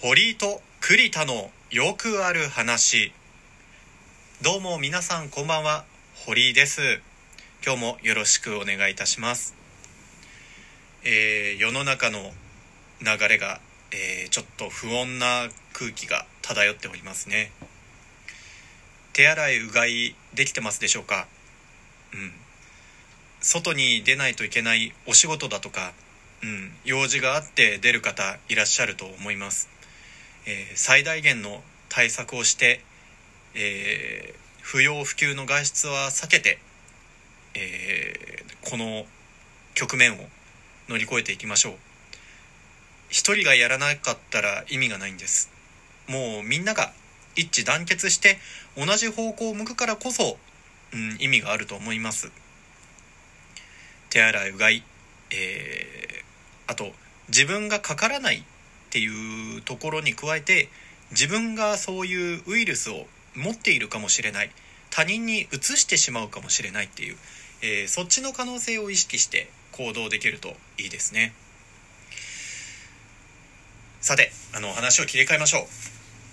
堀井と栗田のよくある話。どうも皆さんこんばんは。堀井です。今日もよろしくお願いいたします。えー世の中の流れが、えーちょっと不穏な空気が漂っておりますね。手洗いうがいできてますでしょうか？うん。外に出ないといけないお仕事だとかうん、用事があって出る方いらっしゃると思います、えー最大限の対策をして、えー不要不急の外出は避けて、えーこの局面を乗り越えていきましょう。一人がやらなかったら意味がないんです。もうみんなが一致団結して同じ方向を向くからこそ、うん、意味があると思います。手洗いうがいえーあと自分がかからないっていうところに加えて自分がそういうウイルスを持っているかもしれない。他人にうつしてしまうかもしれないっていう、えーそっちの可能性を意識して行動できるといいですね。さてあの話を切り替えましょう、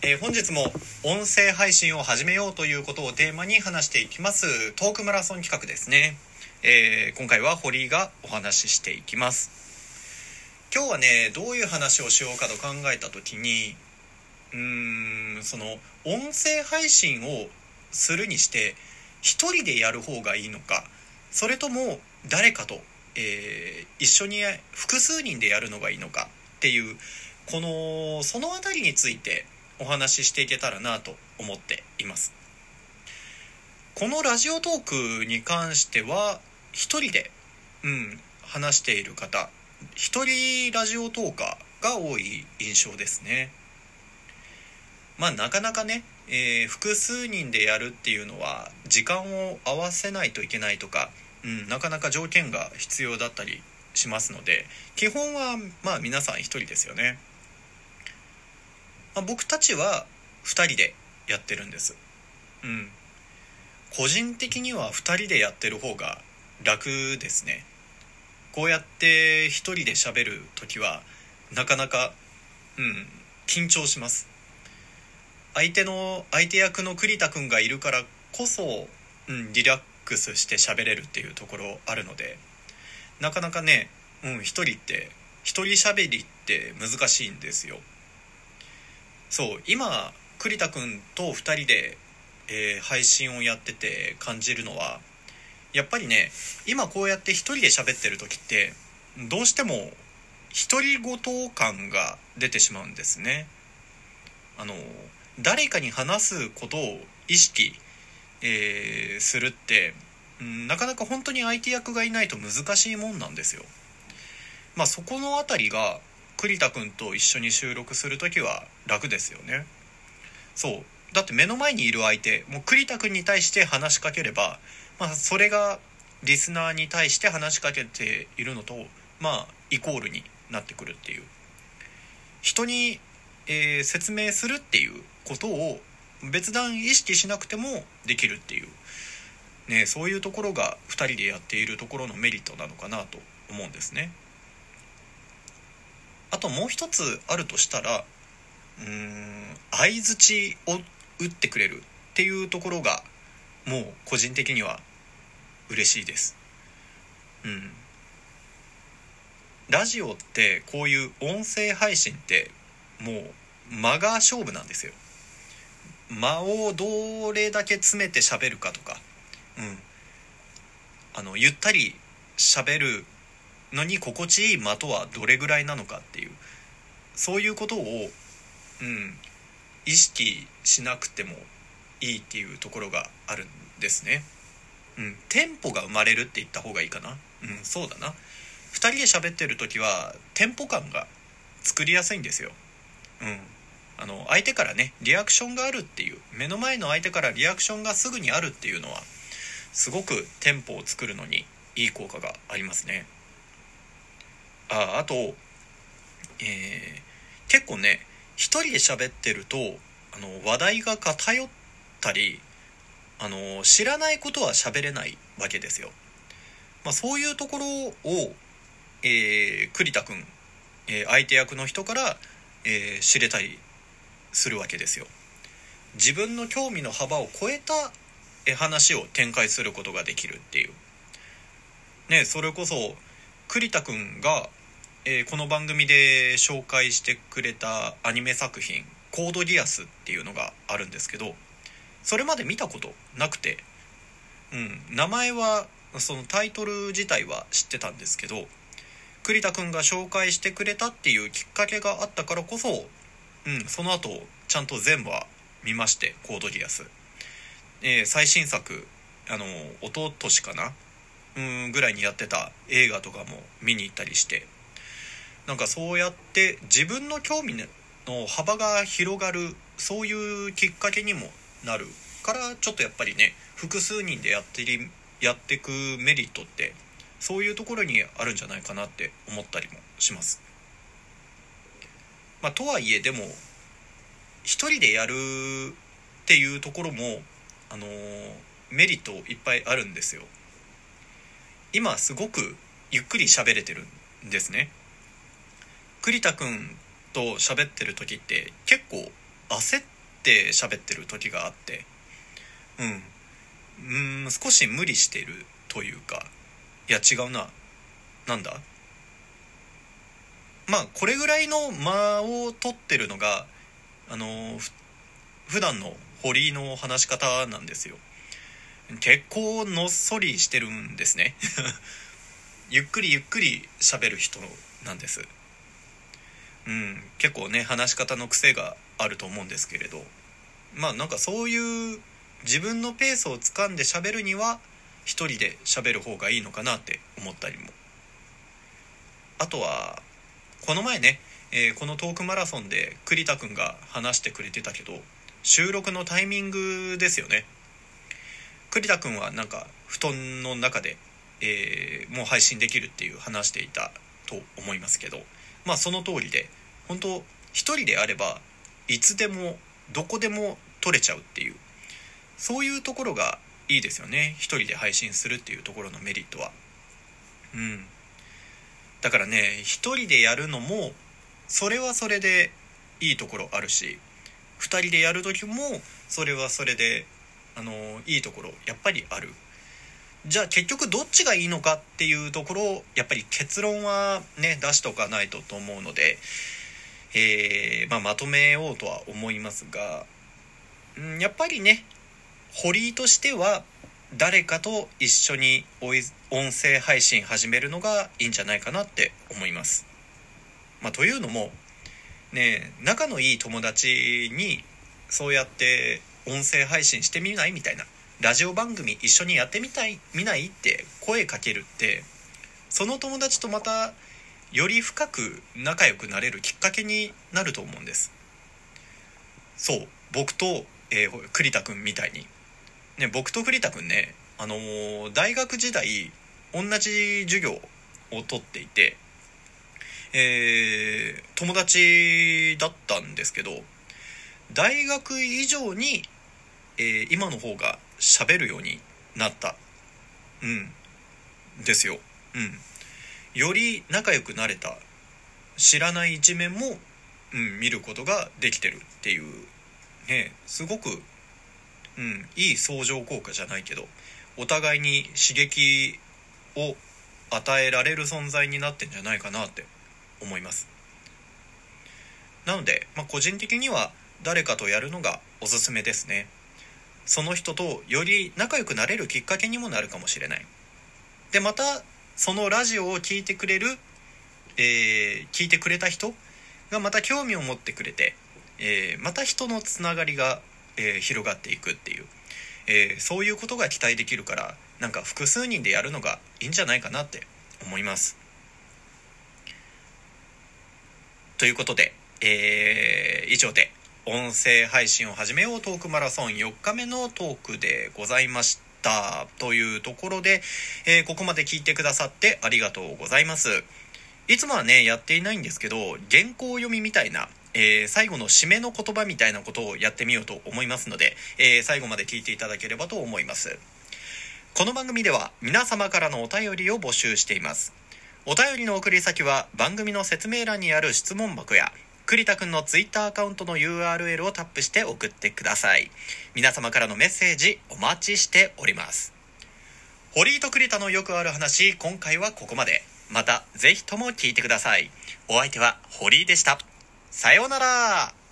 えー本日も音声配信を始めようということをテーマに話していきます。トークマラソン企画ですね、えー今回は堀井がお話ししていきます。今日はねどういう話をしようかと考えた時にうーんその音声配信をするにして一人でやる方がいいのかそれとも誰かと、えー一緒に複数人でやるのがいいのかっていうこのその辺りについてお話ししていけたらなと思っています。このラジオトークに関しては一人で、うん、話している方一人ラジオトーカーが多い印象ですね。まあなかなかね、えー複数人でやるっていうのは時間を合わせないといけないとか、うん、なかなか条件が必要だったりしますので基本はまあ皆さん一人ですよね、まあ、僕たちは二人でやってるんです。うん。個人的には二人でやってる方が楽ですね。こうやって一人で喋る時はなかなかうん緊張します。相手の相手役の栗田くんがいるからこそ、うん、リラックスして喋れるっていうところあるのでなかなかねうん一人って一人喋りって難しいんですよ。そう今栗田くんと二人で、えー配信をやってて感じるのはやっぱりね今こうやって一人で喋ってる時ってどうしても独り言感が出てしまうんですね。あの誰かに話すことを意識、えーするってなかなか本当に相手役がいないと難しいもんなんですよ。まあそこのあたりが栗田くんと一緒に収録する時は楽ですよね。そう。だって目の前にいる相手もう栗田くんに対して話しかければまあ、それがリスナーに対して話しかけているのとまあイコールになってくるっていう人に、えー説明するっていうことを別段意識しなくてもできるっていう、ね、そういうところが2人でやっているところのメリットなのかなと思うんですね。あともう一つあるとしたらうん相づちを打ってくれるっていうところがもう個人的には嬉しいです。うん。ラジオってこういう音声配信ってもう間が勝負なんですよ。間をどれだけ詰めて喋るかとか。うん。あのゆったり喋るのに心地いい間とはどれぐらいなのかっていう。そういうことをうん意識しなくてもいいっていうところがあるんですね。うん、テンポが生まれるって言った方がいいかな。うん、そうだな。2人で喋ってる時はテンポ感が作りやすいんですよ。うん。あの相手からねリアクションがあるっていう目の前の相手からリアクションがすぐにあるっていうのはすごくテンポを作るのにいい効果がありますね。ああと、えー結構ね一人で喋ってるとあの話題が偏ったりあの知らないことは喋れないわけですよ。まあ、そういうところを、えー栗田くん、えー相手役の人からえー、知れたりするわけですよ。自分の興味の幅を超えた話を展開することができるっていう。ね、それこそ栗田くんが、えー、この番組で紹介してくれたアニメ作品「コードギアス」っていうのがあるんですけどそれまで見たことなくて、うん、名前はそのタイトル自体は知ってたんですけど栗田くんが紹介してくれたっていうきっかけがあったからこそ、うん、その後ちゃんと全部は見ましてコードギアス、えー、最新作あの一昨年かなうんぐらいにやってた映画とかも見に行ったりしてなんかそうやって自分の興味の幅が広がるそういうきっかけにもなるからちょっとやっぱりね複数人でやってりやってくメリットってそういうところにあるんじゃないかなって思ったりもします。まあ、とはいえでも一人でやるっていうところも、あのー、メリットいっぱいあるんですよ。今すごくゆっくり喋れてるんですね。栗田くんと喋ってる時って結構焦ってって喋ってる時があって。うん。うん少し無理してるというか。いや違うな。なんだ？まあこれぐらいの間を取ってるのがあの普段の堀井の話し方なんですよ。結構のっそりしてるんですね。ゆっくりゆっくり喋る人なんです。うん。結構ね話し方の癖があると思うんですけれど。まあなんかそういう自分のペースをつかんで喋るには一人で喋る方がいいのかなって思ったりも。あとはこの前ね、えー、このトークマラソンで栗田くんが話してくれてたけど収録のタイミングですよね。栗田くんはなんか布団の中で、えー、もう配信できるっていう話していたと思いますけど。まあその通りで本当一人であればいつでもどこでも撮れちゃうっていうそういうところがいいですよね。一人で配信するっていうところのメリットは。うん。だからね一人でやるのもそれはそれでいいところあるし2人でやる時もそれはそれであのいいところやっぱりある。じゃあ結局どっちがいいのかっていうところをやっぱり結論はね出しとかないとと思うので、えー、まあ、まとめようとは思いますが、うん、やっぱりね堀井としては誰かと一緒に音声配信始めるのがいいんじゃないかなって思います。まあ、というのもね仲のいい友達にそうやって音声配信してみないみたいなラジオ番組一緒にやってみたい見ない？って声かけるってその友達とまたより深く仲良くなれるきっかけになると思うんです。そう僕と、えー、栗田君みたいに。ね僕と栗田君ねあのー、大学時代同じ授業を取っていてえー、友達だったんですけど大学以上に、えー、今の方が喋るようになった。うん。ですよ。うん。より仲良くなれた知らない一面も、うん、見ることができてるっていう。ねすごく、うん、いい相乗効果じゃないけどお互いに刺激を与えられる存在になってんじゃないかなって思います。なので、まあ、個人的には誰かとやるのがおすすめですね。その人とより仲良くなれるきっかけにもなるかもしれない。でまたそのラジオを聴いてくれる、えー、聞いてくれた人がまた興味を持ってくれて、えー、また人のつながりが、えー、広がっていくっていう、えー、そういうことが期待できるからなんか複数人でやるのがいいんじゃないかなって思います。ということで、えー、以上で音声配信を始めようトークマラソン4日目のトークでございました。というところで、えー、ここまで聞いてくださってありがとうございます。いつもはね、やっていないんですけど、原稿読みみたいな、えー、最後の締めの言葉みたいなことをやってみようと思いますので、えー、最後まで聞いていただければと思います。この番組では皆様からのお便りを募集しています。お便りの送り先は番組の説明欄にある質問箱や栗田くんのツイッターアカウントの URL をタップして送ってください。皆様からのメッセージお待ちしております。堀井と栗田のよくある話今回はここまで。またぜひとも聞いてください。お相手は堀井でした。さようなら。